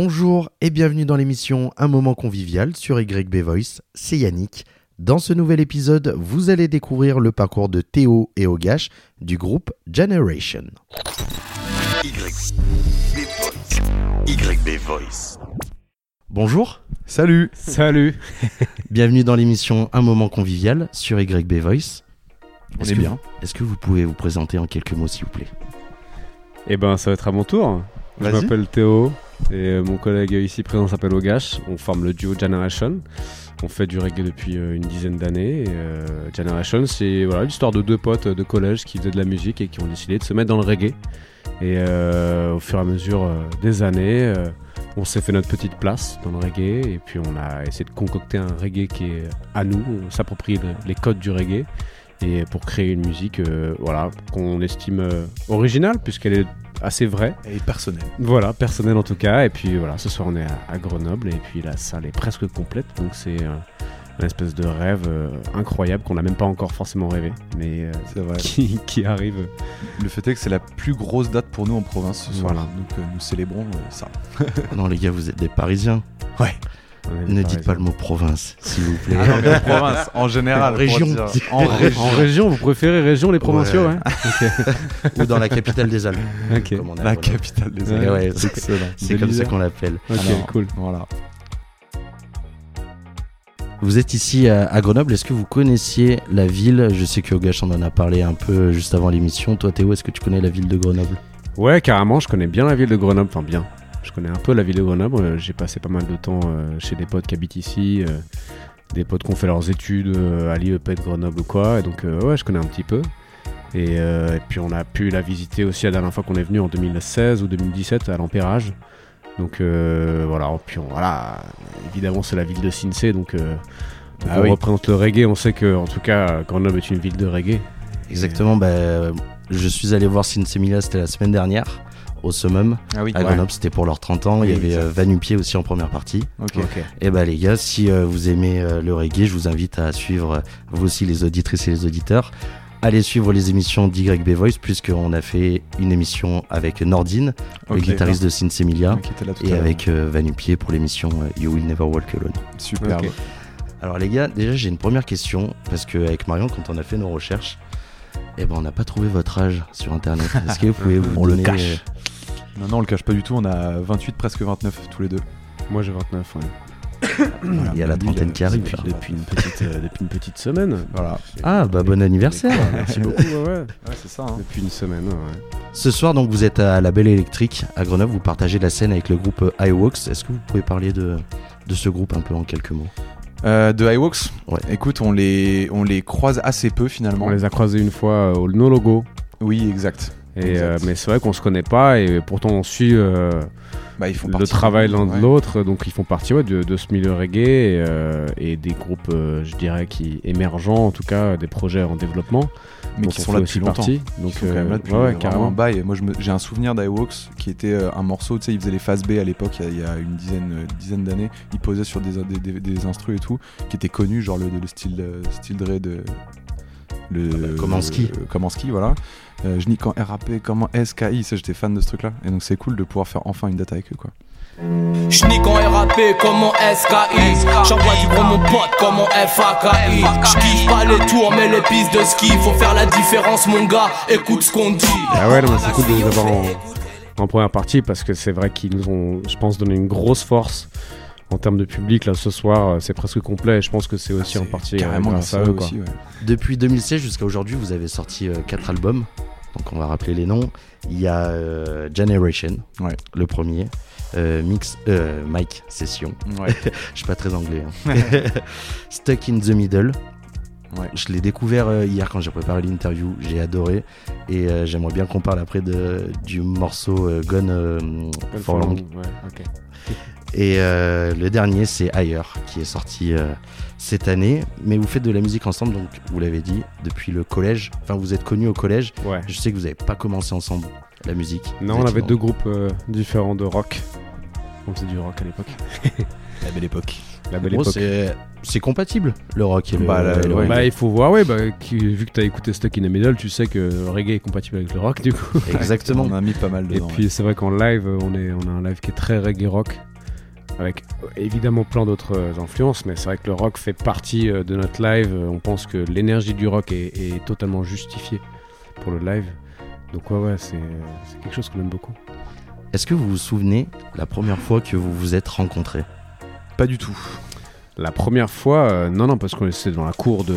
Bonjour et bienvenue dans l'émission Un moment convivial sur YB Voice, c'est Yannick. Dans ce nouvel épisode, vous allez découvrir le parcours de Théo et Ogash du groupe Generation. YB Voice. Bonjour, Salut Salut bienvenue dans l'émission Un moment convivial sur YB Voice. On est que bien. Est-ce que vous pouvez vous présenter en quelques mots s'il vous plaît? Eh ben, ça va être à mon tour. Je m'appelle Théo et euh, mon collègue ici présent s'appelle Ogash. On forme le duo Generation. On fait du reggae depuis euh, une dizaine d'années. euh, Generation, c'est voilà, l'histoire de deux potes de collège qui faisaient de la musique et qui ont décidé de se mettre dans le reggae. Et euh, au fur et à mesure euh, des années, on s'est fait notre petite place dans le reggae et puis on a essayé de concocter un reggae qui est à nous. On s'approprie le- les codes du reggae et pour créer une musique euh, voilà, qu'on estime euh, originale puisqu'elle est assez vraie. Et personnel. Voilà, personnel en tout cas. Et puis voilà, ce soir on est à, à Grenoble et puis la salle est presque complète. Donc c'est euh, un espèce de rêve euh, incroyable qu'on n'a même pas encore forcément rêvé, mais euh, vrai. qui, qui arrive. Le fait est que c'est la plus grosse date pour nous en province ce soir. Voilà. Donc euh, nous célébrons euh, ça. Non les gars, vous êtes des Parisiens. Des Ne dites pas le mot province, s'il vous plaît. Ah non, mais en province, en général. En région. En région. En région, vous préférez région les provinciaux, Ouais. ouais, Ou dans la capitale des Alpes. Comme on La capitale des Alpes. ouais, c'est excellent. C'est De comme ça qu'on l'appelle. Ok, Alors, cool. Voilà. Vous êtes ici à, à Grenoble, est-ce que vous connaissiez la ville? Je sais que Ogash en en a parlé un peu juste avant l'émission. Toi Théo, est-ce que tu connais la ville de Grenoble? Ouais, carrément, je connais bien la ville de Grenoble. Enfin, bien. Je connais un peu la ville de Grenoble. J'ai passé pas mal de temps euh, chez des potes qui habitent ici, euh, des potes qui ont fait leurs études euh, à l'IEP de Grenoble ou quoi. Et donc, ouais, je connais un petit peu. Et, et puis, on a pu la visiter aussi la dernière fois qu'on est venu en 2016 ou 2017 à l'Empérage. Donc, voilà. Puis, on- voilà. Évidemment, c'est la ville de Sinsé. Donc, Ah on oui. représente le reggae. On sait que, en tout cas, Grenoble est une ville de reggae. Exactement, bah, je suis allé voir Sinsemilia, c'était la semaine dernière, au Summum, Ah oui. à Grenoble, c'était pour leurs 30 ans. Il y avait euh, Vanupier aussi en première partie. Ok. Et bah les gars, si euh, vous aimez euh, le reggae, je vous invite à suivre, euh, vous aussi les auditrices et les auditeurs, allez suivre les émissions d'YB Voice, puisqu'on a fait une émission avec Nordine, le guitariste de là tout et avec euh, Vanupier pour l'émission euh, You Will Never Walk Alone. Superbe. Alors les gars, déjà j'ai une première question, parce qu'avec Marion, quand on a fait nos recherches, eh ben, on n'a pas trouvé votre âge sur internet. Est-ce que vous pouvez vous On le donner, cache. Non, non, on le cache pas du tout. On a 28, presque 29 tous les deux. Moi, j'ai 29. ouais. Voilà. Il y a la trentaine qui arrive. Depuis, là. depuis une petite, euh, depuis une petite semaine. Voilà. Ah bah bon anniversaire Merci beaucoup. Ouais, ouais. Ouais, c'est ça. hein. Depuis une semaine. ouais. Ce soir donc vous êtes à la Belle Électrique à Grenoble, vous partagez la scène avec le groupe euh, iWalks. Est-ce que vous pouvez parler de, de ce groupe un peu en quelques mots? Euh, de iWalks Ouais. Écoute, on les, on les croise assez peu finalement. On les a croisés une fois euh, au No Logo. Oui, exact. Et, euh, mais c'est vrai qu'on se connaît pas et pourtant on suit euh, Bah, ils font le travail l'un ouais. de l'autre. Donc ils font partie ouais, de, de ce milieu reggae et, euh, et des groupes, je dirais, qui émergents, en tout cas des projets en développement. mais qui on sont là depuis longtemps. partie. Ils Donc sont quand même là depuis ouais, carrément. un bail. Moi, j'ai un souvenir d'iWalks qui était un morceau, tu sais, ils faisaient les phases B à l'époque, il y a- il y, a une dizaine, dizaine d'années. Ils posaient sur des, des, des, des instrus et tout, qui étaient connus, genre le, le style, style Dre de. Le, Ah bah, Komansky. euh, Komansky, voilà. Euh, je nique en RAP, comment SKI, ça j'étais fan de ce truc-là. Et donc c'est cool de pouvoir faire enfin une date avec eux, quoi. J'nique en RAP comme en SKI J'envoie du gros mon pote comme en FAKI J'kiffe pas les tours mais les pistes de ski Faut faire la différence mon gars, écoute ce qu'on dit Ah ouais, non, mais c'est cool de les avoir en, en première partie parce que c'est vrai qu'ils nous ont, je pense, donné une grosse force en termes de public. Là, ce soir, euh, c'est presque complet. et Je pense que c'est aussi en partie euh, Carrément grâce à eux. Quoi. aussi, ouais. Depuis 2016 jusqu'à aujourd'hui, vous avez sorti 4 albums. Donc on va rappeler les noms. Il y a euh, Generation, Ouais. le premier. Euh, Mix, euh, Mike Session. Ouais. Je suis pas très anglais. hein. Stuck in the Middle. Ouais. Je l'ai découvert euh, hier quand j'ai préparé l'interview. J'ai adoré. Et euh, j'aimerais bien qu'on parle après de, du morceau euh, Gone euh, for Long. Ouais. Et le dernier, c'est Ailleurs, qui est sorti cette année. Mais vous faites de la musique ensemble, donc vous l'avez dit, depuis le collège. Enfin, vous êtes connus au collège. Ouais. Je sais que vous n'avez pas commencé ensemble la musique. Non, on avait deux groupes différents de rock. On faisait du rock à l'époque. La belle époque. La belle Gros, époque. c'est compatible le rock et le, Bah, là, et le ouais. reggae. Bah, il faut voir, ouais, bah, qui- vu que t'as écouté Stuck in the Middle, tu sais que le reggae est compatible avec le rock, du coup. Exactement. On a mis pas mal Et dedans. puis, c'est vrai qu'en live, on, est, on a un live qui est très reggae rock, avec évidemment plein d'autres euh, influences, mais c'est vrai que le rock fait partie euh, de notre live. Euh, On pense que l'énergie du rock est, est totalement justifiée pour le live. Donc, ouais, ouais, c'est quelque chose qu'on aime beaucoup. Est-ce que vous vous souvenez la première fois que vous vous êtes rencontrés? Pas du tout. La première fois, euh, non, non, parce qu'on était dans la cour de,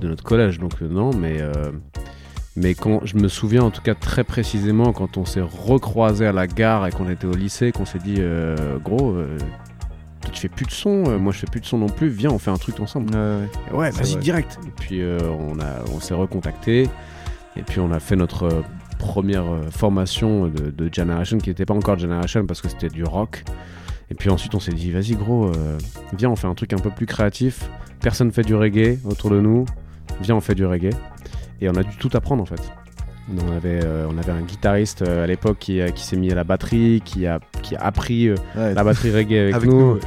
de notre collège, donc euh, non, mais, euh, mais quand je me souviens en tout cas très précisément quand on s'est recroisé à la gare et qu'on était au lycée, qu'on s'est dit, euh, gros, euh, toi, tu fais plus de son, euh, moi je fais plus de son non plus, viens, on fait un truc ensemble. Ouais. Et vas-y, direct. Et puis euh, on, a, on s'est recontacté, et puis on a fait notre première formation de, de Generation, qui n'était pas encore Generation parce que c'était du rock. Et puis ensuite on s'est dit, vas-y gros, euh, viens, on fait un truc un peu plus créatif. Personne fait du reggae autour de nous. Viens, on fait du reggae. Et on a dû tout apprendre en fait. On, avait, euh, on avait un guitariste euh, à l'époque qui, a- qui s'est mis à la batterie, qui a, qui a appris euh, Ouais, la batterie reggae avec, avec nous. nous.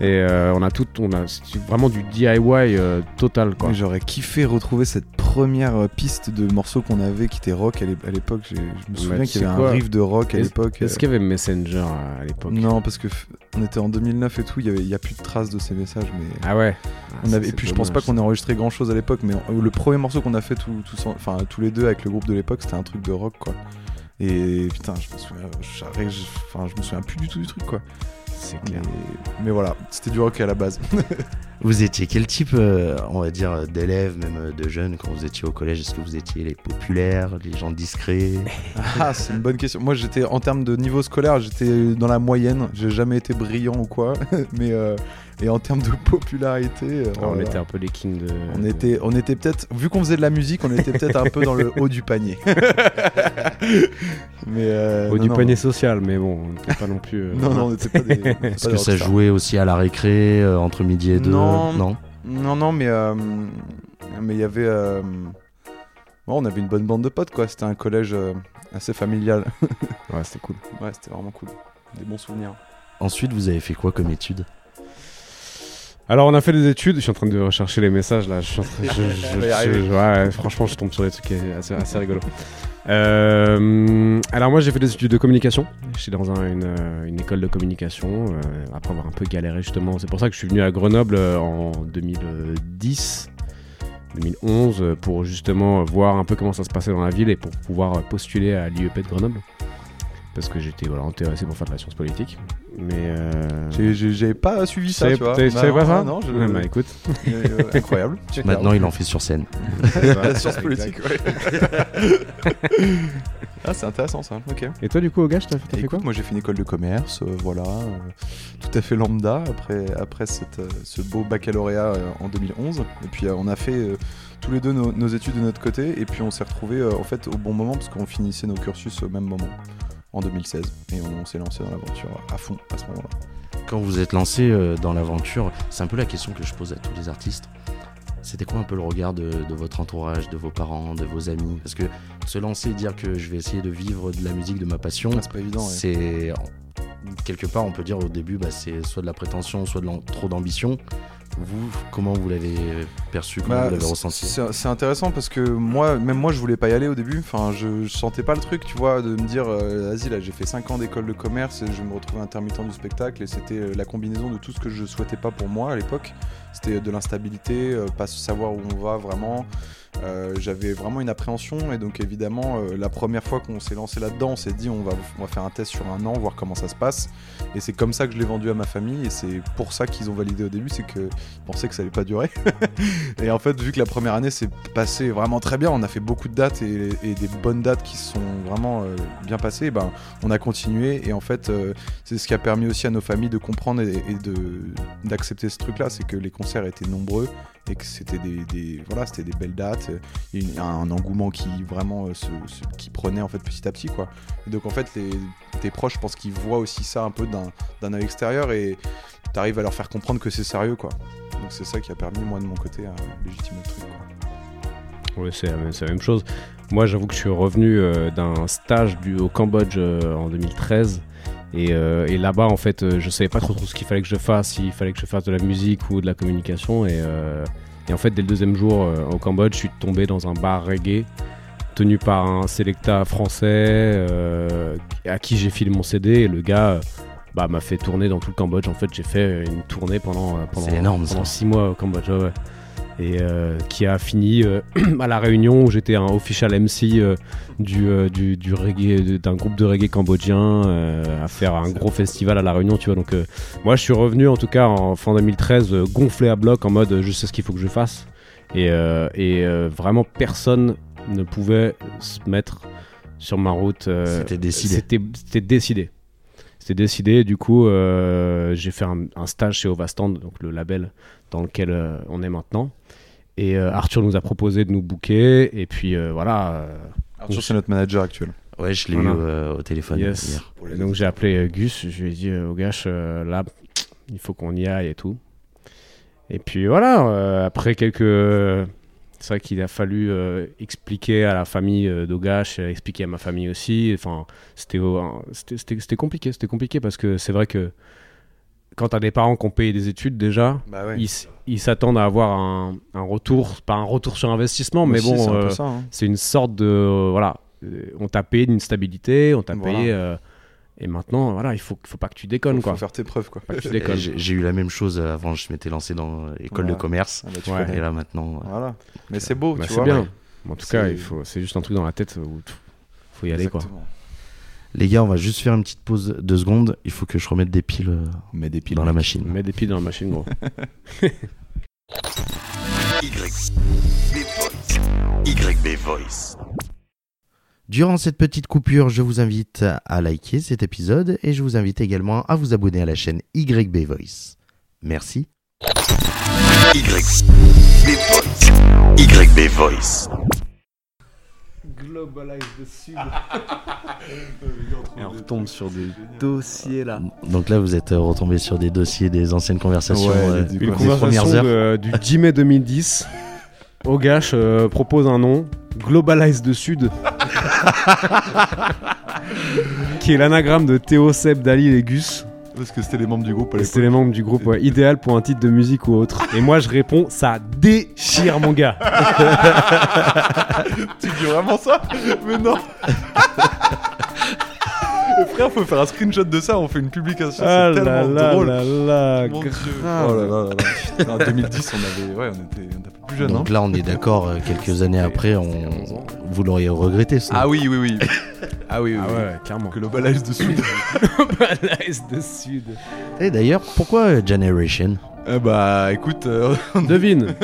Et on a tout, on a vraiment du DIY total quoi. J'aurais kiffé retrouver cette première euh, piste de morceaux qu'on avait qui était rock à l'é- à l'époque. Je me souviens tu qu'il y avait un riff de rock à l'époque. Est-ce euh, qu'il y avait Messenger à, l'époque? Non, parce que on était en 2009 et tout, il y avait- il y a plus de traces de ces messages. Mais Ah ouais. on avait, et puis je pense pas qu'on ait enregistré grand chose à l'époque, mais le premier morceau qu'on a fait enfin, tous les deux avec le groupe de l'époque, c'était un truc de rock quoi. Et putain, je me souviens, je me souviens plus du tout du truc quoi. C'est Mais, clair. mais voilà, c'était du rock à la base. Vous étiez quel type, euh, on va dire, d'élèves, même euh, de jeunes, quand vous étiez au collège? Est-ce que vous étiez les populaires, les gens discrets? Ah, c'est une bonne question. Moi, j'étais en termes de niveau scolaire, j'étais dans la moyenne. J'ai jamais été brillant ou quoi, mais euh, et en termes de popularité, euh, on voilà. était un peu les kings de. on était, on était peut-être, vu qu'on faisait de la musique, on était peut-être un peu dans le haut du panier. mais euh, au non, du non, panier social, mais bon, on n'était pas non plus. euh, Non, non, on n'était pas des. Est-ce que ça jouait aussi à la récré, euh, entre midi et deux? Non. Non? Non, non, mais euh, mais il y avait. euh, bon, on avait une bonne bande de potes, quoi. C'était un collège euh, assez familial. Ouais, c'était cool. ouais, c'était vraiment cool. Des bons souvenirs. Ensuite, vous avez fait quoi comme études Alors, on a fait des études. Je suis en train de rechercher les messages là. Je suis en train- je- ouais, franchement, je tombe sur des trucs assez, assez rigolos. Euh, alors, moi, j'ai fait des études de communication. J'étais dans un- une, euh, une école de communication. euh, après avoir un peu galéré, justement. C'est pour ça que je suis venu à Grenoble en 2010. 2011 euh, pour justement voir un peu comment ça se passait dans la ville et pour pouvoir postuler à l'IEP de Grenoble parce que j'étais voilà, intéressé pour faire de la science politique mais euh... J'avais pas suivi ça, tu vois. Non, pas ça Non, je... Ouais, bah, écoute Euh, incroyable. Maintenant, il en fait sur scène. la science politique, ouais. ah, c'est intéressant ça. Ok. et toi du coup au gage t'as fait, quoi moi j'ai fait une école de commerce, euh, voilà, euh, tout à fait lambda après, après cette, euh, ce beau baccalauréat euh, en 2011. Et puis euh, on a fait euh, tous les deux nos, nos études de notre côté, et puis on s'est retrouvés euh, en fait au bon moment parce qu'on finissait nos cursus au même moment, en 2016. Et on, on s'est lancé dans l'aventure à fond à ce moment-là. Quand vous êtes lancé euh, dans l'aventure, c'est un peu la question que je pose à tous les artistes. C'était quoi un peu le regard de, de votre entourage, de vos parents, de vos amis? Parce que se lancer et dire que je vais essayer de vivre de la musique, de ma passion, Ah, c'est pas évident. ouais. c'est quelque part on peut dire au début bah, c'est soit de la prétention soit de trop d'ambition vous comment vous l'avez perçu comment Bah, vous l'avez ressenti C'est intéressant parce que moi, même moi, je voulais pas y aller au début. Enfin, je, je sentais pas le truc, tu vois, de me dire, euh, vas-y, là, j'ai fait 5 ans d'école de commerce et je me retrouvais intermittent du spectacle et c'était euh, la combinaison de tout ce que je souhaitais pas pour moi à l'époque. C'était de l'instabilité, euh, pas savoir où on va vraiment. Euh, J'avais vraiment une appréhension et donc évidemment, euh, la première fois qu'on s'est lancé là-dedans, on s'est dit, on va, on va faire un test sur un an, voir comment ça se passe. Et c'est comme ça que je l'ai vendu à ma famille et c'est pour ça qu'ils ont validé au début, c'est qu'ils pensaient que ça allait pas durer. Et en fait, vu que la première année s'est passée vraiment très bien, on a fait beaucoup de dates et, des bonnes dates qui sont vraiment bien passées, ben, on a continué. Et en fait, c'est ce qui a permis aussi à nos familles de comprendre et, et d'accepter ce truc-là. C'est que les concerts étaient nombreux et que c'était des, voilà, des belles dates. Il y un, engouement qui vraiment euh, qui prenait en fait petit à petit. Quoi. Donc en fait, les, tes proches, je pense qu'ils voient aussi ça un peu d'un, œil extérieur et tu arrives à leur faire comprendre que c'est sérieux. quoi. Donc c'est ça qui a permis, moi, de mon côté, à légitimer le truc. Quoi. Ouais, c'est la, même- chose. Moi, j'avoue que je suis revenu euh, d'un stage au Cambodge euh, en 2013. Et, euh, et là-bas, en fait, euh, je savais pas trop, trop ce qu'il fallait que je fasse, s'il fallait que je fasse de la musique ou de la communication. Et, euh, et en fait, dès le deuxième jour au Cambodge, je suis tombé dans un bar reggae tenu par un sélecta français à qui j'ai filé mon CD. Et le gars bah, m'a fait tourner dans tout le Cambodge. En fait, j'ai fait une tournée pendant, pendant, énorme, six mois au Cambodge. ouais, ouais. Et euh, qui a fini euh, à la Réunion où j'étais un official MC euh, du, du, du reggae, d'un groupe de reggae cambodgien à faire un gros festival à la Réunion, tu vois. Donc moi je suis revenu en tout cas en fin 2013 euh, gonflé à bloc en mode je sais ce qu'il faut que je fasse. Et, et vraiment personne ne pouvait se mettre sur ma route. C'était décidé. C'était c'était décidé. C'était décidé. Du coup, euh, j'ai fait un, un stage chez Ovastand, donc le label dans lequel euh, on est maintenant. Et euh, Arthur nous a proposé de nous booker. Et puis euh, voilà. euh, Arthur, c'est notre manager actuel. Ouais, je l'ai Voilà. eu euh, au téléphone Yes. hier. Et donc j'ai appelé euh, Gus, je lui ai dit au gars, euh, là, il faut qu'on y aille et tout. Et puis voilà, euh, après quelques... C'est vrai qu'il a fallu euh, expliquer à la famille euh, d'Ogash, expliquer à ma famille aussi. Enfin, c'était c'était- c'était c'était compliqué, c'était compliqué parce que c'est vrai que quand t'as des parents qui ont payé des études déjà, Bah ouais. ils s'attendent à avoir un, un retour, pas un retour sur investissement, mais bon, c'est euh, hein. c'est une sorte de euh, voilà euh, on t'a payé d'une stabilité on t'a Voilà. payé euh, et maintenant voilà il faut faut pas que tu déconnes faut, quoi faut faire tes preuves quoi. Tu J'ai eu la même chose avant, je m'étais lancé dans l'école de commerce. Ah bah, tu Ouais. Et là maintenant, Voilà. Mais c'est beau, Bah, tu c'est vois. bien ouais. en tout cas C'est- il faut c'est juste un truc dans la tête où t- faut y aller quoi Exactement. Les gars, on va juste faire une petite pause de secondes. Il faut que je remette des piles euh, Mais des piles dans la machine. mets des pieds dans la machine gros YB Voice. Durant cette petite coupure, je vous invite à liker cet épisode et je vous invite également à vous abonner à la chaîne YB Voice. Merci. YB Voice. YB Voice. et on retombe sur des dossiers là Donc là, vous êtes euh, retombé sur des dossiers des anciennes conversations. Ouais, euh, des- des une Des conversation premières de- du 10 mai 2010 Ogash euh, propose un nom Globalize de Sud. Qui est l'anagramme de Théo Seb Dali et Gus Parce que c'était les membres du groupe à C'était les membres du groupe, ouais. idéal pour un titre de musique ou autre. Et moi je réponds, ça déchire mon gars. Tu dis vraiment ça? Mais non frère, faut faire un screenshot de ça, on fait une publication, Ah c'est là tellement là drôle. là là, Mon Dieu. Oh là là là là. En 2010, on avait, ouais, on était, on était un peu plus jeunes, Donc hein. là, on est d'accord, euh, quelques années après, on... vous l'auriez regretté ça. Ah oui, oui, oui. Ah oui, oui. Ah oui. ouais, clairement. Globalize dessus. Globalize de Sud. Et d'ailleurs, pourquoi Generation? Eh bah, écoute, euh, Devine.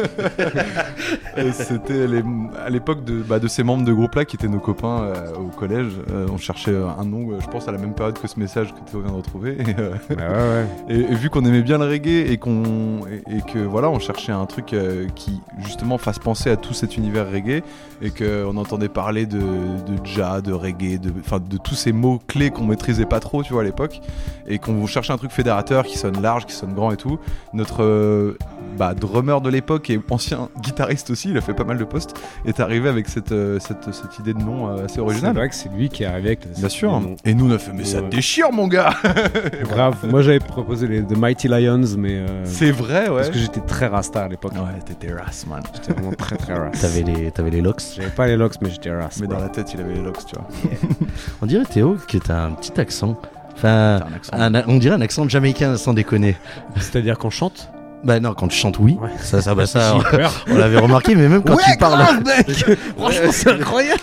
C'était les- à l'époque de, bah, de ces membres de groupe là qui étaient nos copains euh, au collège. Euh, on cherchait un nom, euh, je pense, à la même période que ce message que Théo vient de retrouver. Et, euh, ouais, ouais. et- et vu qu'on aimait bien le reggae et, qu'on, et, et que voilà, on cherchait un truc euh, qui justement fasse penser à tout cet univers reggae et qu'on entendait parler de, de ja, de reggae, de, enfin, de tous ces mots clés qu'on maîtrisait pas trop, tu vois, à l'époque. Et qu'on cherchait un truc fédérateur qui sonne large, qui sonne grand et tout. Notre euh, bah, drummer de l'époque et ancien guitariste aussi, il a fait pas mal de postes, est arrivé avec cette, euh, cette, cette idée de nom euh, assez C'est originale. vrai que c'est lui qui est arrivé avec. Bien sûr. nom. Et nous on a fait mais ça Ouais. déchire mon gars. Grave. Moi j'avais proposé les The Mighty Lions, mais. euh, C'est vrai ouais. Parce que j'étais très rasta à l'époque. Ouais t'étais ras man. J'étais vraiment très très ras. T'avais les, t'avais les locks J'avais pas les locks, mais j'étais ras. Mais bro. dans la tête il avait les locks tu vois. On dirait Théo que t'as un petit accent. Enfin, un un- on dirait un accent jamaïcain sans déconner. C'est-à-dire qu'on chante Bah non, quand tu chantes, oui. Ouais. Ça, ça, bah ça, on l'avait remarqué, mais même quand tu parles. Franchement, c'est incroyable.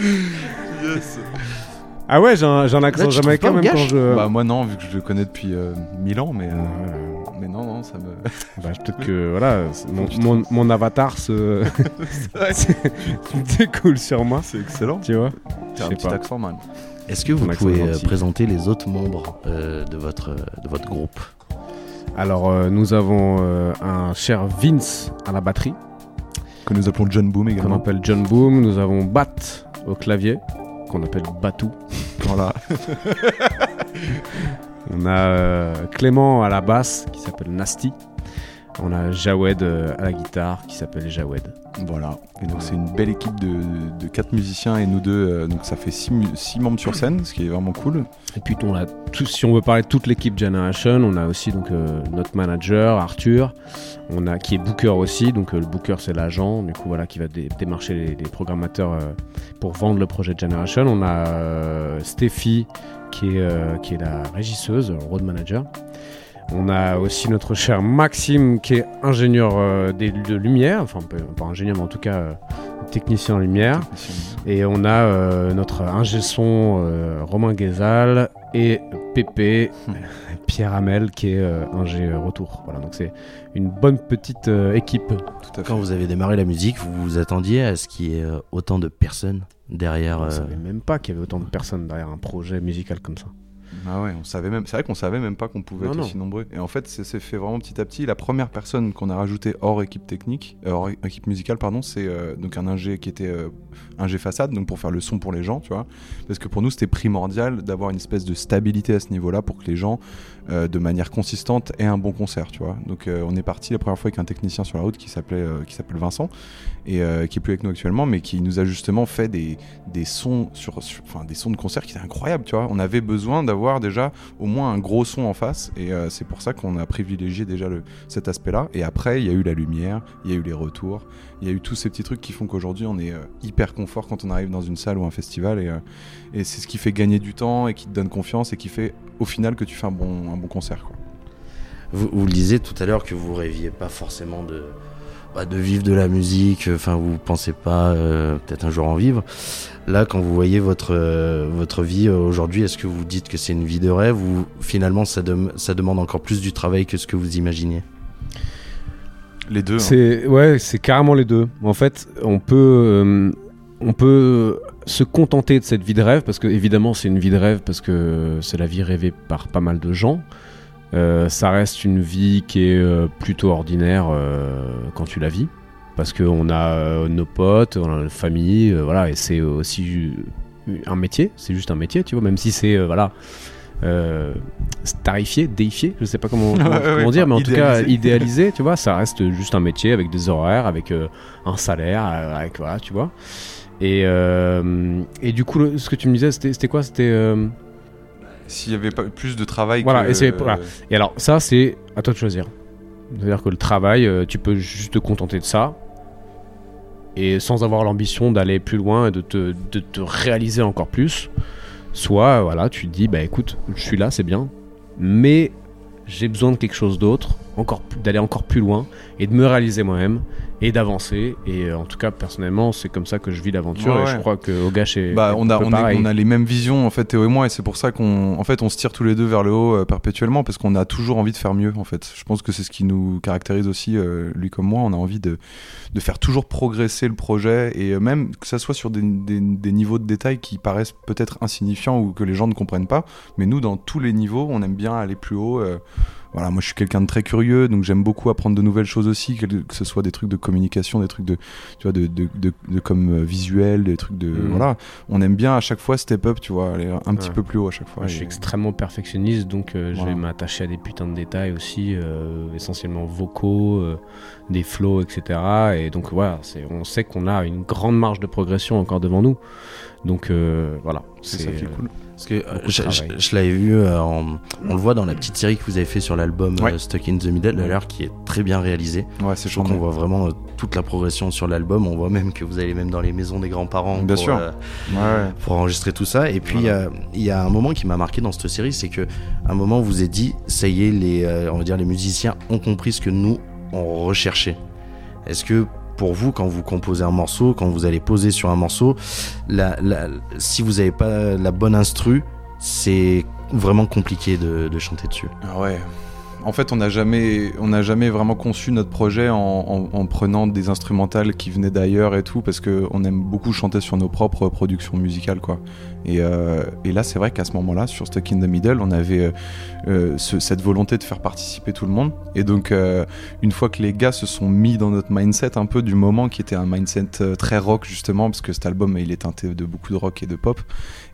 Yes. Ah ouais, j'ai un, accent Là, jamaïcain même quand je. Bah moi non vu que je le connais depuis euh, 1000 ans mais, euh, Ouais. Mais non non ça me... Bah, peut-être que voilà, mon, mon, mon avatar se découle sur moi, C'est excellent. tu vois. T'as un petit pas. accent man. Est-ce que vous Ton pouvez euh, présenter les autres membres euh, de, votre, de votre groupe? Alors, euh, nous avons euh, un cher Vince à la batterie, Que nous appelons John Boom qu'on également. appelle John Boom. Nous avons Bat au clavier, qu'on appelle Batou. Voilà. On a euh, Clément à la basse, qui s'appelle Nasty. On a Jawed euh, à la guitare qui s'appelle Jawed. Voilà. Et donc c'est une belle équipe de, de quatre musiciens et nous deux, euh, donc ça fait six, membres sur scène, ce qui est vraiment cool. Et puis on a tout, si on veut parler de toute l'équipe Generation, on a aussi donc euh, notre manager Arthur, on a qui est booker aussi, donc euh, le booker c'est l'agent, du coup voilà qui va dé- démarcher les, les programmateurs euh, pour vendre le projet Generation. On a Stéphie qui est euh, qui est la régisseuse, le road manager. On a aussi notre cher Maxime qui est ingénieur euh, des- de lumière, enfin pas, ingénieur mais en tout cas euh, technicien en lumière. Et on a euh, notre ingé son euh, Romain Guézal et Pépé, Pierre Hamel qui est euh, ingé euh, retour. Voilà, donc c'est une bonne petite euh, équipe. Tout à fait. Quand vous avez démarré la musique, vous vous attendiez à ce qu'il y ait autant de personnes derrière On savait même pas qu'il y avait autant de personnes derrière un projet musical comme ça. Ah ouais, on savait même. C'est vrai qu'on savait même pas qu'on pouvait Non, être non. aussi nombreux. Et en fait, c'est c'est fait vraiment petit à petit. La première personne qu'on a rajoutée hors équipe technique, euh, hors équipe musicale, pardon, c'est euh, donc un ingé qui était euh, ingé façade, donc pour faire le son pour les gens, tu vois. Parce que pour nous, c'était primordial d'avoir une espèce de stabilité à ce niveau-là pour que les gens, euh, de manière consistante, aient un bon concert, tu vois. Donc euh, on est parti la première fois avec un technicien sur la route qui s'appelait euh, qui s'appelle Vincent et qui est plus avec nous actuellement, mais qui nous a justement fait des, des sons sur, enfin des sons de concert qui étaient incroyables, tu vois. On avait besoin d'avoir déjà au moins un gros son en face, et c'est pour ça qu'on a privilégié déjà cet aspect-là. Et après, il y a eu la lumière, il y a eu les retours, il y a eu tous ces petits trucs qui font qu'aujourd'hui on est hyper confort quand on arrive dans une salle ou un festival, et, et c'est ce qui fait gagner du temps et qui te donne confiance et qui fait au final que tu fais un bon, bon concert, quoi. Vous, vous le disiez tout à l'heure que vous rêviez pas forcément de, bah, de vivre de la musique, enfin vous pensez pas euh, peut-être un jour en vivre. Là, quand vous voyez votre, euh, votre vie euh, aujourd'hui, est-ce que vous dites que c'est une vie de rêve ou finalement ça, dem- ça demande encore plus du travail que ce que vous imaginiez? Les deux. hein. C'est ouais, c'est carrément les deux. En fait, on peut euh, on peut se contenter de cette vie de rêve parce que évidemment c'est une vie de rêve parce que c'est la vie rêvée par pas mal de gens. Euh, ça reste une vie qui est euh, plutôt ordinaire euh, quand tu la vis parce qu'on a nos potes, on a notre famille, voilà, et c'est aussi un métier. C'est juste un métier, tu vois, même si c'est voilà. Starifié, déifié, je sais pas comment, ouais, dire, mais en tout cas idéalisé. tu vois, ça reste juste un métier avec des horaires, avec un salaire, avec voilà, tu vois. Et, euh, et du coup, le- ce que tu me disais, c'était quoi? C'était euh, S'il y avait pas plus de travail Voilà, que... et voilà. Et alors, ça, c'est à toi de choisir. C'est-à-dire que le travail, euh, tu peux juste te contenter de ça. Et sans avoir l'ambition d'aller plus loin et de te, de te réaliser encore plus. Soit, voilà, tu te dis, bah écoute, je suis là, c'est bien. Mais j'ai besoin de quelque chose d'autre, encore d'aller encore plus loin et de me réaliser moi-même et d'avancer. Et euh, en tout cas, personnellement, c'est comme ça que je vis l'aventure. Ouais, et je crois que Ogash est. Bah, on a, on, est- pareil. on a les mêmes visions en fait Théo et moi et c'est pour ça qu'on en fait on se tire tous les deux vers le haut euh, perpétuellement parce qu'on a toujours envie de faire mieux en fait. Je pense que c'est ce qui nous caractérise aussi euh, lui comme moi. On a envie de, de faire toujours progresser le projet et euh, même que ça soit sur des, des- des niveaux de détail qui paraissent peut-être insignifiants ou que les gens ne comprennent pas. Mais nous dans tous les niveaux on aime bien aller plus haut. Voilà, moi je suis quelqu'un de très curieux, donc j'aime beaucoup apprendre de nouvelles choses aussi, que, que ce soit des trucs de communication, des trucs de, tu vois, de, de, de, de comme euh, visuel, des trucs de, Mhm. voilà, on aime bien à chaque fois step up, tu vois, aller un petit peu plus haut à chaque fois. Moi, je suis extrêmement perfectionniste, donc euh, je vais m'attacher à des putains de détails aussi, euh, essentiellement vocaux, euh, des flows, etc. Et donc voilà, c'est- on sait qu'on a une grande marge de progression encore devant nous. Donc voilà, c'est ça qui est cool. Parce que euh, je, je- travail. je l'avais vu, euh, on le voit dans la petite série que vous avez fait sur l'album euh. Stuck in the Middle, d'ailleurs, qui est très bien réalisé. Ouais, c'est chaud. qu'on voit vraiment euh, toute la progression sur l'album. On voit même que vous allez même dans les maisons des grands-parents Bien pour, sûr. Ouais, pour enregistrer tout ça. Et puis Voilà. il y a un moment qui m'a marqué dans cette série, c'est que à un moment vous êtes dit, ça y est, les, on va dire les musiciens ont compris ce que nous on recherchait. Est-ce que pour vous, quand vous composez un morceau, quand vous allez poser sur un morceau, si vous n'avez pas la bonne instru, c'est vraiment compliqué de, de chanter dessus. Ah ouais. En fait, on n'a jamais, on jamais vraiment conçu notre projet en, en- en prenant des instrumentales qui venaient d'ailleurs et tout, parce que on aime beaucoup chanter sur nos propres productions musicales, quoi. Et, euh, et là, c'est vrai qu'à ce moment-là, sur Stuck in the Middle, on avait euh, euh, ce- cette volonté de faire participer tout le monde. Et donc, euh, une fois que les gars se sont mis dans notre mindset un peu du moment, qui était un mindset très rock justement, parce que cet album, il est teinté de beaucoup de rock et de pop.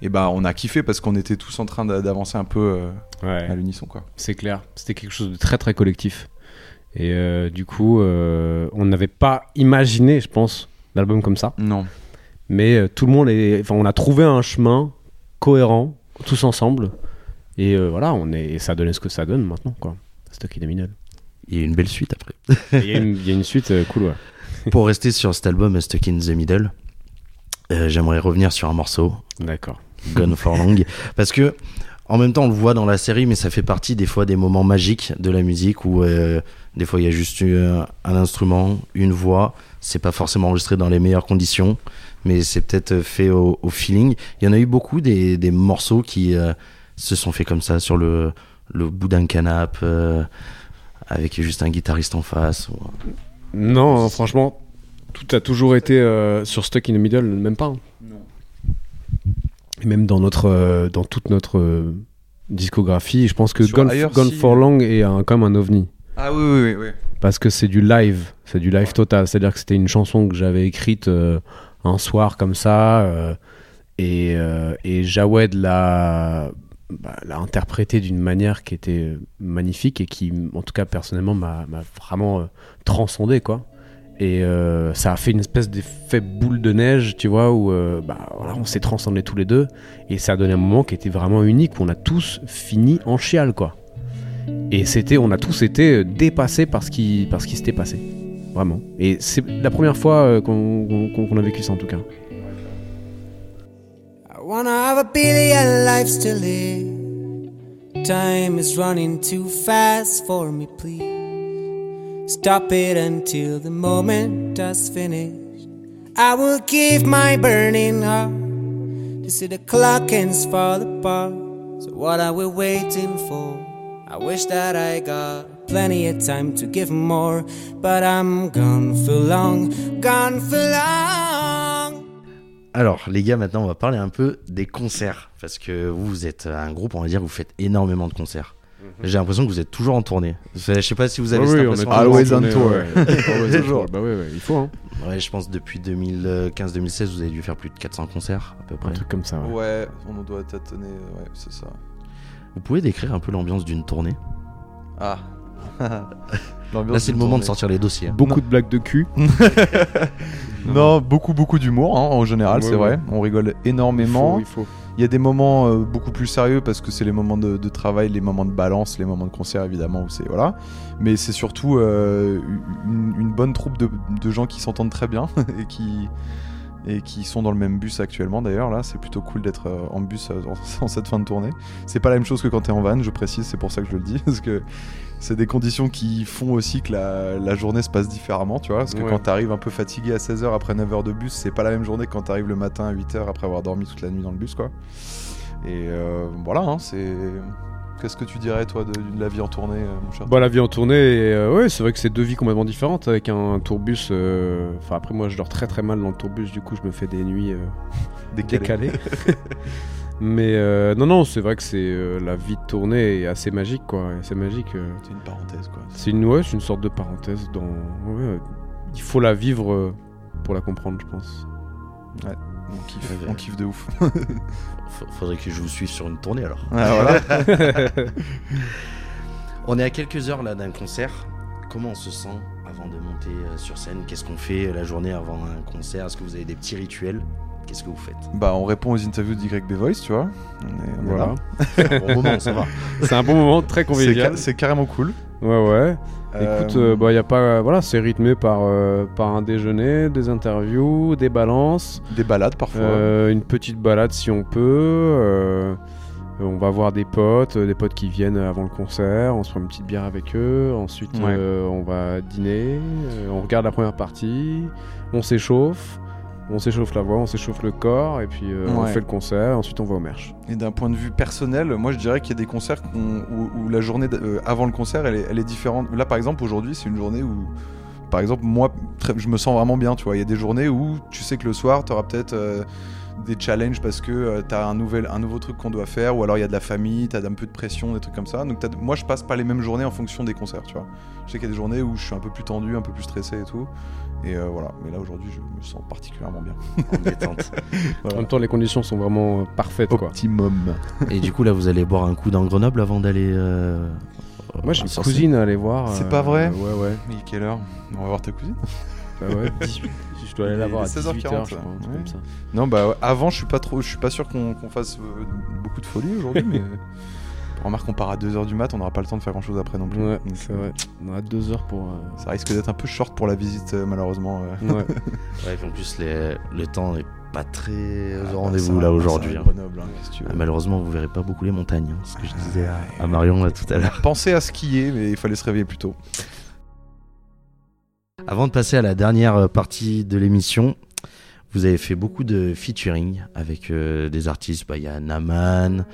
Et ben, on a kiffé parce qu'on était tous en train d'a- d'avancer un peu ouais. à l'unisson, quoi. C'est clair, c'était quelque chose de très très collectif. Et euh, du coup, euh, on n'avait pas imaginé, je pense, l'album comme ça. Non. Mais euh, tout le monde est. Enfin, on a trouvé un chemin cohérent, tous ensemble. Et euh, voilà, on est, et ça a donné ce que ça donne maintenant, quoi. Stock in the Middle. Il y a une belle suite après. Il y, a une- il y a une suite euh, cool, ouais. Pour rester sur cet album Stuck in the Middle, euh, j'aimerais revenir sur un morceau, D'accord. Gone for Long, parce que en même temps on le voit dans la série, mais ça fait partie des fois des moments magiques de la musique où euh, des fois il y a juste eu un, instrument, une voix, c'est pas forcément enregistré dans les meilleures conditions, mais c'est peut-être fait au, feeling. Il y en a eu beaucoup des, des morceaux qui euh, se sont faits comme ça sur le, le bout d'un canapé. euh, avec juste un guitariste en face. Non, hein, franchement, tout a toujours été euh, sur Stuck in the Middle, même pas. hein. Et même dans, notre, euh, dans toute notre euh, discographie, je pense que Gone, ailleurs, Gone si, for euh. Long est un, comme un ovni. Ah oui, oui, oui. oui. Parce que c'est du live, c'est du live total. C'est-à-dire que c'était une chanson que j'avais écrite euh, un soir comme ça, euh, et, euh, et Jawed l'a bah, l'a interprété d'une manière qui était magnifique et qui, en tout cas personnellement, m'a m'a vraiment transcendé, quoi. Et euh, ça a fait une espèce d'effet boule de neige, tu vois, où euh, bah, on s'est transcendés tous les deux, et ça a donné un moment qui était vraiment unique, où on a tous fini en chial, quoi. Et c'était, on a tous été dépassés par ce qui, par ce qui s'était passé. Vraiment. Et c'est la première fois euh, qu'on a vécu ça en tout cas. I wanna have a billion lives to live. Time is running too fast for me, please. Stop it until the moment has finished. I will give my burning heart to see the clock ends fall apart. So, what are we waiting for? I wish that I got plenty of time to give more, but I'm gone for long, gone for long. Alors, les gars, maintenant, on va parler un peu des concerts. Parce que vous, vous êtes un groupe, on va dire, vous faites énormément de concerts. J'ai l'impression que vous êtes toujours en tournée. Je sais pas si vous avez Ouais, cette oui, on impression. est Always toujours on tour. ouais. Always on tour. Bah ouais, ouais, il faut, hein. Ouais, je pense depuis 2015-2016, vous avez dû faire plus de 400 concerts, à peu près. Un truc comme ça. ouais. Ouais, on doit tâtonner, ouais, c'est ça. Vous pouvez décrire un peu l'ambiance d'une tournée? Ah. Là, c'est le moment de sortir les dossiers. hein. Beaucoup de blagues de cul. Non, beaucoup, beaucoup d'humour hein, en général, Ouais, c'est ouais. vrai. On rigole énormément. Il faut, il faut. Il y a des moments euh, beaucoup plus sérieux parce que c'est les moments de, travail, les moments de balance, les moments de concert évidemment où c'est voilà. Mais c'est surtout euh, une, bonne troupe de gens qui s'entendent très bien et qui et qui sont dans le même bus actuellement d'ailleurs là c'est plutôt cool d'être euh, en bus euh, en, en cette fin de tournée. C'est pas la même chose que quand t'es en van je précise c'est pour ça que je le dis parce que c'est des conditions qui font aussi que la, la journée se passe différemment tu vois. Parce que Ouais. quand t'arrives un peu fatigué à 16h après 9h de bus c'est pas la même journée que quand t'arrives le matin à 8h après avoir dormi toute la nuit dans le bus quoi. Et euh, voilà hein, c'est qu'est-ce que tu dirais toi de, de la vie en tournée euh, mon cher Bah, la vie en tournée, euh, ouais, c'est vrai que c'est deux vies complètement différentes avec un tourbus. euh, Enfin, après, moi, je dors très très mal dans le tourbus, du coup, je me fais des nuits euh, Décalé. décalées. Mais non, non, c'est vrai que c'est la vie de tournée est assez magique, quoi. C'est magique. c'est une parenthèse quoi C'est une, ouais, c'est une sorte de parenthèse dans. ouais, il faut la vivre pour la comprendre, je pense. on kiffe, Ouais, on kiffe de ouf Faudrait que je vous suive sur une tournée alors. Ah, voilà On est à quelques heures là d'un concert. Comment on se sent avant de monter euh, sur scène? Qu'est-ce qu'on fait la journée avant un concert? Est-ce que vous avez des petits rituels? Qu'est-ce que vous faites? Bah, on répond aux interviews d'YB Voice, tu vois. On est, on est Voilà. là. C'est un bon moment, ça va. c'est un bon moment, très C'est convivial. ca- C'est carrément cool. Ouais, ouais. Écoute, Euh, euh, bah, y a pas, voilà, c'est rythmé par, euh, par un déjeuner, des interviews, des balances, des balades parfois. euh, une petite balade si on peut. euh, on va voir des potes, euh, des potes qui viennent avant le concert, on se prend une petite bière avec eux, ensuite Ouais. euh, on va dîner, euh, on regarde la première partie, on s'échauffe, on s'échauffe la voix, on s'échauffe le corps, et puis euh, on fait le concert, ensuite on va au merch. Et d'un point de vue personnel, moi je dirais qu'il y a des concerts où, où la journée euh, avant le concert elle est, elle est différente. Là par exemple aujourd'hui c'est une journée où, par exemple moi je me sens vraiment bien, tu vois. Il y a des journées où tu sais que le soir tu auras peut-être euh, des challenges parce que tu as un, nouvel, un nouveau truc qu'on doit faire ou alors il y a de la famille, tu as un peu de pression, des trucs comme ça. Donc moi je passe pas les mêmes journées en fonction des concerts, tu vois. Je sais qu'il y a des journées où je suis un peu plus tendu, un peu plus stressé et tout. Et euh, voilà, mais là aujourd'hui je me sens particulièrement bien. En détente. En même temps, les conditions sont vraiment euh, parfaites, quoi. Optimum. Et du coup, là, vous allez boire un coup dans Grenoble avant d'aller euh, Moi, j'ai une sur cousine à aller voir. C'est euh, pas vrai Ouais, ouais. Il est quelle heure On va voir ta cousine Bah ouais, 18. Je dois aller la voir à 16h40, 18h, je crois. un truc ouais. comme ça. Non, bah avant, je suis pas trop, je suis pas sûr qu'on fasse euh, beaucoup de folie aujourd'hui, mais remarque, on part à 2h du mat, on n'aura pas le temps de faire grand chose après non plus. Ouais, c'est euh, vrai. On a deux heures pour. euh, Ça risque d'être un peu short pour la visite, euh, malheureusement. euh. Ouais. Ouais, et puis en plus, les- le temps n'est pas très Ah, au bah, rendez-vous là aujourd'hui. hein. hein. Ah, Malheureusement, vous verrez pas beaucoup les montagnes, hein, ce que je disais à, Marion là, tout à l'heure. Pensez à skier, mais il fallait se réveiller plus tôt. Avant de passer à la dernière euh, partie de l'émission, vous avez fait beaucoup de featuring avec euh, des artistes. Bah, Il y a Naman,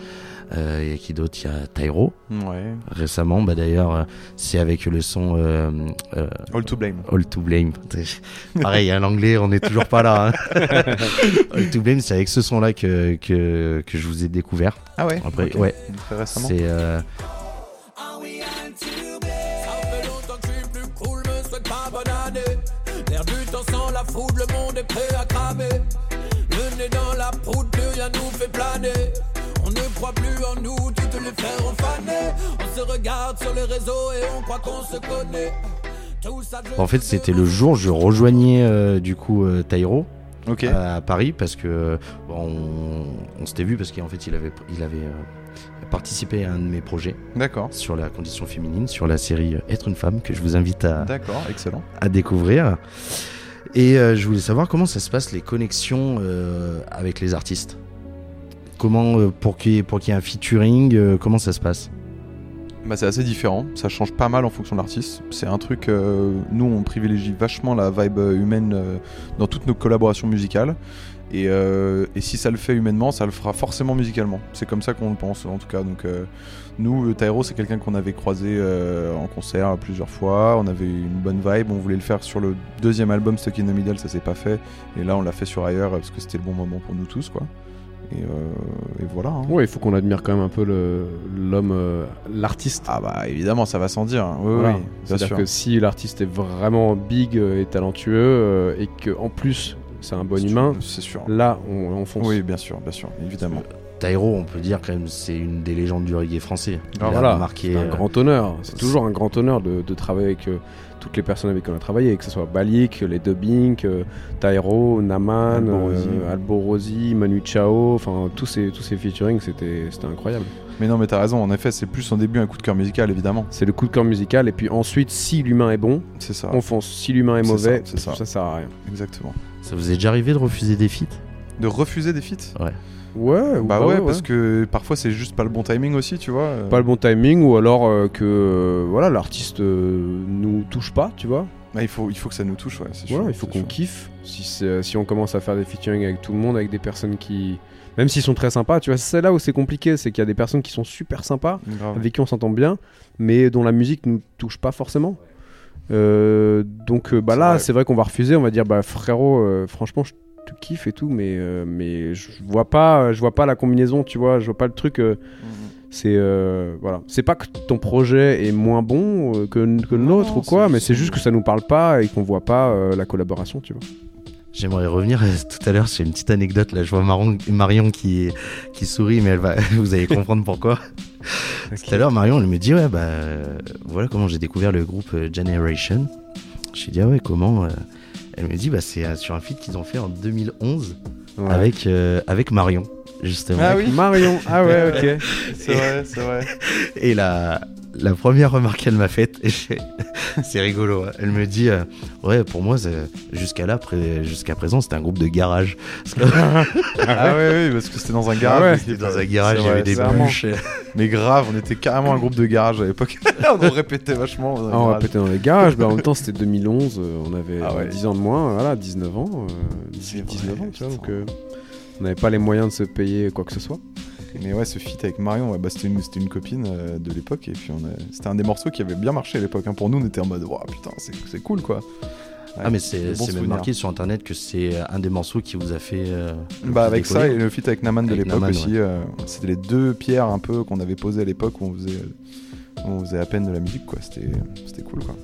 euh, il y a qui d'autre? Il y a Tyro Ouais. récemment. Bah, D'ailleurs, euh, c'est avec le son euh, euh, All to blame. All to Blame. Pareil, à l'anglais, on n'est toujours pas là. hein. All to Blame, c'est avec ce son-là que, que, que je vous ai découvert. Ah ouais? Après, ouais, Très récemment. c'est. euh. L'air du temps sans la foudre, le monde est prêt à cramer. Le nez dans la poudre, plus rien nous fait planer. On ne croit plus en nous, toutes les frères ont fané. On se regarde sur les réseaux et on croit qu'on se connaît. En fait, c'était le jour où je rejoignais euh, du coup euh, Tyro. Ok. à Paris parce que bon, on, on s'était vu parce qu'en fait il avait, il avait euh, participé à un de mes projets D'accord. sur la condition féminine, sur la série euh, Être une femme que je vous invite à, D'accord, excellent. à découvrir. Et euh, je voulais savoir comment ça se passe les connexions euh, avec les artistes. Comment euh, pour qu'il y, ait- un featuring, euh, comment ça se passe? Bah, c'est assez différent, ça change pas mal en fonction de l'artiste. C'est un truc, euh, nous on privilégie vachement la vibe humaine dans toutes nos collaborations musicales. Et, si ça le fait humainement, ça le fera forcément musicalement. C'est comme ça qu'on le pense en tout cas. Donc nous, Tyro, c'est quelqu'un qu'on avait croisé en concert plusieurs fois. On avait une bonne vibe. On voulait le faire sur le deuxième album Stuck in the Middle, ça s'est pas fait. Et là, on l'a fait sur ailleurs parce que c'était le bon moment pour nous tous, quoi. Et, euh, et voilà. hein. Ouais, il faut qu'on admire quand même un peu l'homme, euh, l'artiste. Ah bah évidemment, ça va sans dire. Oui, Voilà. oui, C'est-à-dire sûr. que si l'artiste est vraiment big euh, et talentueux euh, et que en plus c'est un bon humain, C'est sûr. là on, on fonce. Oui, bien sûr, bien sûr, évidemment. Tyro, on peut dire quand même, c'est une des légendes du reggae français. Il Ah, a voilà, marqué c'est un grand honneur. C'est c'est- toujours un grand honneur de, de travailler avec euh, toutes les personnes avec qui on a travaillé, que ce soit Balik, les Dubbing, euh, Tyro, Naman, Alborosi. euh, Alborosi, Manu Chao, enfin tous ces, tous ces featuring, c'était c'était incroyable. Mais non, mais t'as raison, en effet, c'est plus en début un coup de cœur musical, évidemment. C'est le coup de cœur musical, et puis ensuite, si l'humain est bon, C'est ça, on fonce. Si l'humain est C'est mauvais, ça, c'est ça. ça sert à rien. exactement. Ça vous est déjà arrivé de refuser des feats? De refuser des feats? Ouais, Bah ouais, parce que parfois c'est juste pas le bon timing aussi, tu vois. euh. pas le bon timing ou alors euh, que euh, voilà l'artiste euh, nous touche pas tu vois Ah, il, faut, il faut que ça nous touche, ouais, c'est sûr. voilà il faut qu'on sûr. kiffe si, si on commence à faire des featuring avec tout le monde avec des personnes qui même s'ils sont très sympas tu vois c'est là où c'est compliqué c'est qu'il y a des personnes qui sont super sympas Grave. avec qui on s'entend bien mais dont la musique nous touche pas forcément donc bah là c'est vrai qu'on va refuser on va dire bah frérot franchement je te kiffe et tout mais euh, mais je vois pas je vois pas la combinaison tu vois je vois pas le truc euh, Mhm. c'est euh, voilà, c'est pas que ton projet est moins bon que, que nôtre ou quoi, mais c'est juste que ça nous parle pas et qu'on voit pas euh, la collaboration, tu vois. J'aimerais revenir tout à l'heure sur une petite anecdote. Là, je vois Marion, Marion qui, qui sourit, mais elle va, vous allez comprendre pourquoi. Tout à l'heure, Marion, elle me dit Ouais, bah voilà comment j'ai découvert le groupe Generation. Je lui dis Ah ouais, comment euh Elle me dit Bah c'est euh, sur un feat qu'ils ont fait en 2011 Ouais. avec, euh, avec Marion, justement. Ah oui. Marion, ah ouais, ok. C'est vrai, c'est vrai. Et la, la première remarque qu'elle m'a faite, c'est rigolo, hein. elle me dit euh, Ouais, pour moi, c'est- jusqu'à là, pré- jusqu'à présent, c'était un groupe de garage. Ah ouais, ouais, parce que c'était dans un garage. ouais. mais c'était c'était- dans un garage, il y avait des bûches. Mais grave, on était carrément un groupe de garage à l'époque. on répétait vachement. dans les Ah, on péter dans les garages, bah, en même temps c'était 2011, euh, on avait Ah ouais. euh, 10 ans de moins, voilà, 19 ans, euh, 18, C'est 19 vrai, ans, tu vois, donc euh, on n'avait pas les moyens de se payer quoi que ce soit. Mais ouais, ce feat avec Marion, ouais, bah, c'était une, c'était une copine euh, de l'époque. Et puis on a... c'était un des morceaux qui avait bien marché à l'époque. hein. Pour nous, on était en mode, Ouah, putain, c'est c'est cool quoi. Ah, mais c'est c'est même marqué sur internet que c'est un des morceaux qui vous a fait. euh, Bah avec ça et le feat avec Naman de l'époque Naman, aussi, euh, c'était les deux pierres un peu qu'on avait posées à l'époque où on faisait, où on faisait à peine de la musique quoi. C'était c'était cool quoi.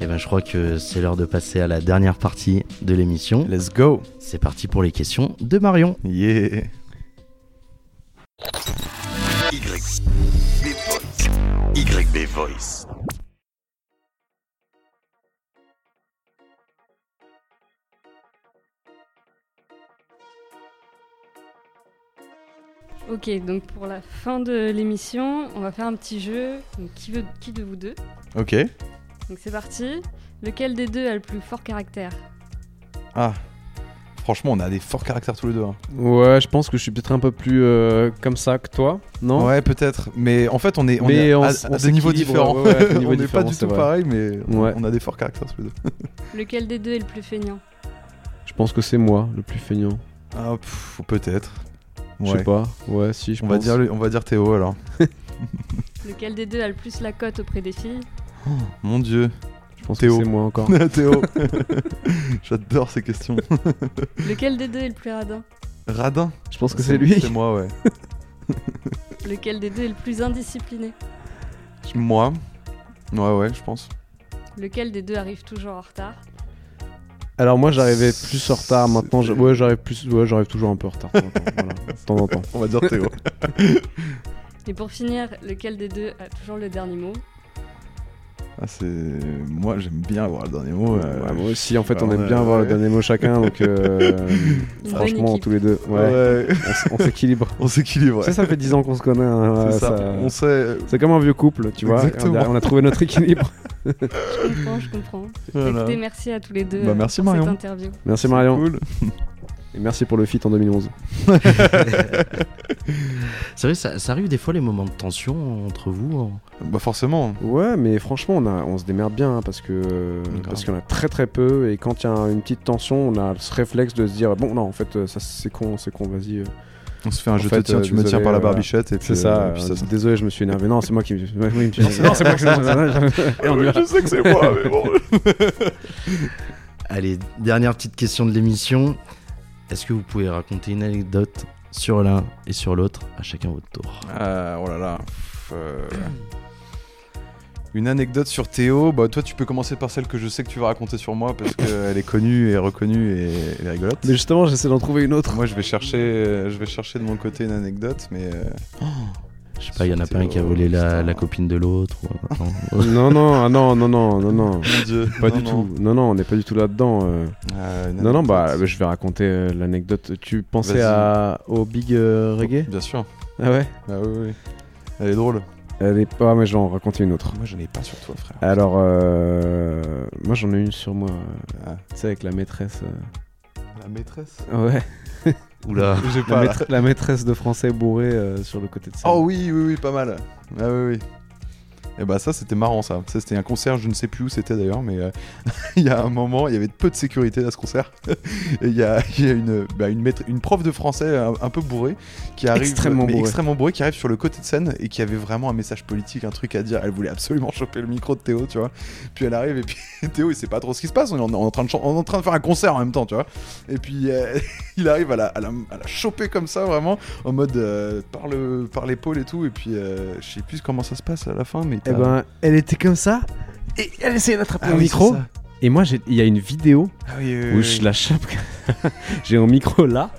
Eh ben, je crois que c'est l'heure de passer à la dernière partie de l'émission. Let's go. C'est parti pour les questions de Marion. Yeah. Y. Les Voice. YB Voice. Ok, donc pour la fin de l'émission, on va faire un petit jeu. Donc, qui, veut, qui de vous deux? Ok. Donc c'est parti. Lequel des deux a le plus fort caractère? Ah. Franchement, on a des forts caractères tous les deux. hein. Ouais, je pense que je suis peut-être un peu plus euh, comme ça que toi, non? Ouais, peut-être. Mais en fait, on est, on Mais est on à, s- on à des niveaux s'équilibre, différents. ouais, ouais, à des niveaux on n'est pas différents, du c'est tout vrai. pareil, mais on- Ouais. on a des forts caractères tous les deux. Lequel des deux est le plus feignant? Je pense que c'est moi le plus feignant. Ah, pff, peut-être. Je Ouais. sais pas. Ouais, si, je On va, pense. dire, on va dire Théo alors. Lequel des deux a le plus la cote auprès des filles? Mon dieu. Je pense Théo. que c'est moi encore. Théo. J'adore ces questions. Lequel des deux est le plus radin? Radin. Je pense que c'est lui. C'est moi, ouais. Lequel des deux est le plus indiscipliné? Moi. Ouais, ouais, je pense. Lequel des deux arrive toujours en retard? Alors moi j'arrivais plus en retard. Maintenant, je- ouais, j'arrive plus. Ouais, j'arrive toujours un peu en retard. de temps en temps, voilà, de temps en temps. On va dire Théo. Et pour finir, lequel des deux a toujours le dernier mot? Ah, c'est... Moi, j'aime bien avoir le dernier mot. euh, Ouais, moi aussi, en fait, on aime bien avoir le dernier mot chacun, donc euh, franchement, tous les deux, ouais, ouais. on s'équilibre. On s'équilibre. Ça, ça fait 10 ans qu'on se connaît. hein, C'est ouais, ça. ça- On sait. C'est comme un vieux couple, tu vois. On a trouvé notre équilibre. Je comprends, je comprends. Voilà. Écoutez, merci à tous les deux Bah, euh, merci, pour cette Marion. interview. Merci Marion. Cool. Et merci pour le feat en 2011. C'est vrai, ça, ça arrive des fois les moments de tension entre vous. hein. Bah, forcément. Ouais, mais franchement, on, a, on se démerde bien hein, parce que parce qu'il y en a très très peu. Et quand il y a une petite tension, on a ce réflexe de se dire bon, non, en fait, euh, ça c'est con, c'est con, vas-y. euh, On se fait un En jeu fait, de tiens, euh, tu me tiens par la voilà. barbichette et puis C'est ça, euh, puis euh, ça- ça- Désolé, je me suis énervé. Non, c'est moi qui me. suis- non, c'est moi qui me suis Et on y va. Je sais que c'est moi, mais bon. Allez, dernière petite question de l'émission. Est-ce que vous pouvez raconter une anecdote sur l'un et sur l'autre, à chacun votre tour? Ah, oh là là. Euh, Une anecdote sur Théo. Bah, toi, tu peux commencer par celle que je sais que tu vas raconter sur moi parce qu'elle est connue et reconnue et elle est rigolote. Mais justement, j'essaie d'en trouver une autre. Moi, je vais chercher, euh, je vais chercher de mon côté une anecdote, mais euh, Je sais pas, il y en a pas un qui a volé la, la copine de l'autre. ou- non. Non, non, ah non, non, non, non, non. Dieu, Pas non, du non. tout. Non, non, on n'est pas du tout là-dedans. euh. Euh, Non, non, bah, je vais raconter euh, l'anecdote. Tu pensais à... au Big euh, Reggae? Bien sûr. Ah ouais? Ah oui, oui. Elle est drôle. Elle est pas, mais je vais en raconter une autre. Moi, j'en ai pas sur toi, frère. Alors, euh, moi j'en ai une sur moi. Ah. Tu sais, avec la maîtresse. La maîtresse. Ouais. Oula. La, maître- la maîtresse de français bourré euh, sur le côté de ça. Oh oui, oui, oui, pas mal. Ah oui, oui. Et bah ça c'était marrant ça. Ça c'était un concert, je ne sais plus où c'était d'ailleurs, mais euh, il y a un moment, il y avait peu de sécurité à ce concert. Et il y a, il y a une, bah, une, maître- une prof de français un, un peu bourrée qui arrive, Extrêmement bourrée. extrêmement bourrée, qui arrive sur le côté de scène et qui avait vraiment un message politique, un truc à dire. Elle voulait absolument choper le micro de Théo, tu vois. Puis elle arrive et puis Théo il sait pas trop ce qui se passe. On est en, en train de chan- on est en train de faire un concert en même temps, tu vois. Et puis euh, il arrive à la, à, la, à la choper comme ça vraiment en mode euh, par le par l'épaule et tout. Et puis je sais plus comment ça se passe à la fin, mais Eh t'as- ben, elle était comme ça. Et elle essayait d'attraper Ah le oui, micro. Et moi, il y a une vidéo Ah oui, oui, où oui, je oui. la chope. j'ai un micro là.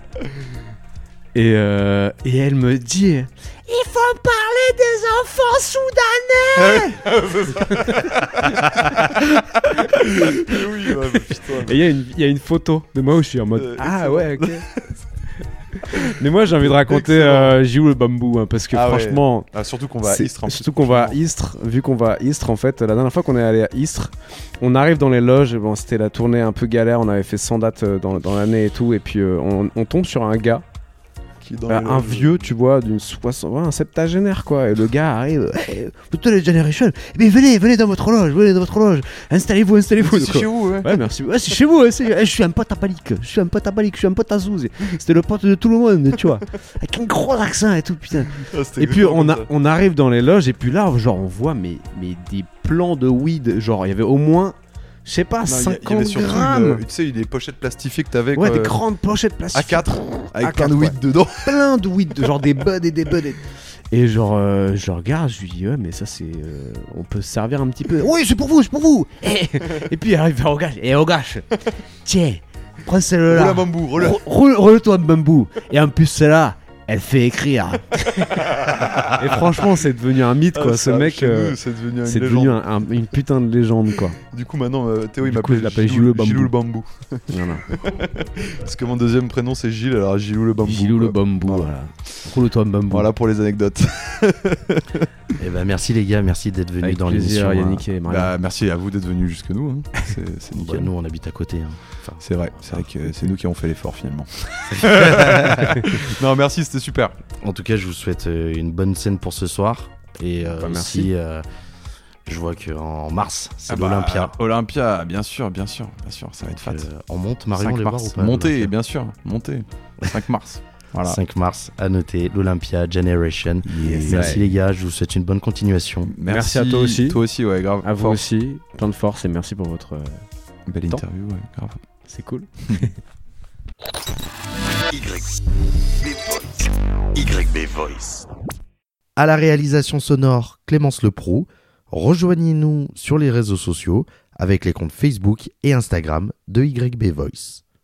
Et, euh, et elle me dit Il faut parler des enfants soudanais oui, ouais, mais putain. Et il y, a une- il y a une photo de moi où je suis en mode Euh, Ah ouais, ok. Mais moi, j'ai envie de raconter euh, le bambou hein, Parce que Ah ouais. franchement. Ah, surtout qu'on va à c'est- Istres. en plus, surtout qu'on va à prochainement. Istres, vu qu'on va à Istres en fait, la dernière fois qu'on est allé à Istres, on arrive dans les loges, bon c'était la tournée un peu galère, on avait fait 100 dates euh, dans, dans l'année et tout, et puis euh, on, on tombe sur un gars, Qui est dans euh, les un vieux, tu vois, d'une 60, ouais, un septagénaire quoi, et le gars arrive, hey, vous êtes les Generation, mais venez, venez dans votre loge, venez dans votre loge, installez-vous, installez-vous. C'est chez vous, ouais. Ouais, merci. Ouais, c'est chez vous, eh, je suis un pote à Balik. Je suis un pote à Balik, je suis un pote à Zouz. C'était le pote de tout le monde, tu vois. Avec un gros accent et tout, putain. Ah, Et puis on, a, on arrive dans les loges, et puis là, genre, on voit mais, mais des plans de weed. Genre, il y avait au moins, je sais pas, Non, il y a- il y 50 avait surtout grammes. une- Tu sais, des pochettes plastifiées que t'avais. Ouais, quoi, des grandes pochettes plastiques. A4 avec A4, plein de weed ouais. dedans. Plein de weed, genre des buds et des buds. et- Et genre, euh, je regarde, je lui dis, ouais, mais ça, c'est. euh, on peut se servir un petit peu. Oui, c'est pour vous, c'est pour vous. Et, et puis, il arrive vers Ogash. Et Ogash, tiens, prends celle-là. Roule à bambou, roule. Roule- Roule-toi un bambou. Et en plus, celle-là, Elle fait écrire. Et franchement, c'est devenu un mythe, quoi. Ah, Ce ça, mec, euh, c'est devenu, une c'est légende. devenu un- un- une putain de légende, quoi. Du coup, maintenant, euh, Théo, il m'appelle l'appelle Gilou, Gilou le bambou. Gilou le bambou. Voilà. Parce que mon deuxième prénom, c'est Gilles, alors Gilou le bambou. Gilou le quoi. bambou, Voilà. voilà. Roule-toi un bambou. Voilà pour les anecdotes. Eh ben, merci les gars, merci d'être venus Avec dans l'émission. Yannick et. Bah, merci à vous d'être venus jusque nous. hein. C'est Bah, nickel. nous, on habite à côté. hein. Enfin, C'est vrai, c'est vrai que c'est nous qui avons fait l'effort finalement. non, merci, c'était super. En tout cas, je vous souhaite euh, une bonne scène pour ce soir. Et euh, Bah, merci. aussi, euh, je vois qu'en mars, c'est Ah bah, l'Olympia. Olympia, bien sûr, bien sûr, bien sûr, ça va être fat. Euh, on monte, Marion, 5 les voir mars. ou pas Montez, bien sûr, montez. 5 mars. Voilà. 5 mars, à noter, l'Olympia Generation. Merci les gars, je vous souhaite une bonne continuation. Merci à toi aussi. Toi aussi, ouais, grave. À vous Force. aussi, plein de force et merci pour votre. euh, Belle Temps. interview, ouais, grave. C'est cool. YB Voice. À la réalisation sonore, Clémence Leproux. Rejoignez-nous sur les réseaux sociaux avec les comptes Facebook et Instagram de YB Voice.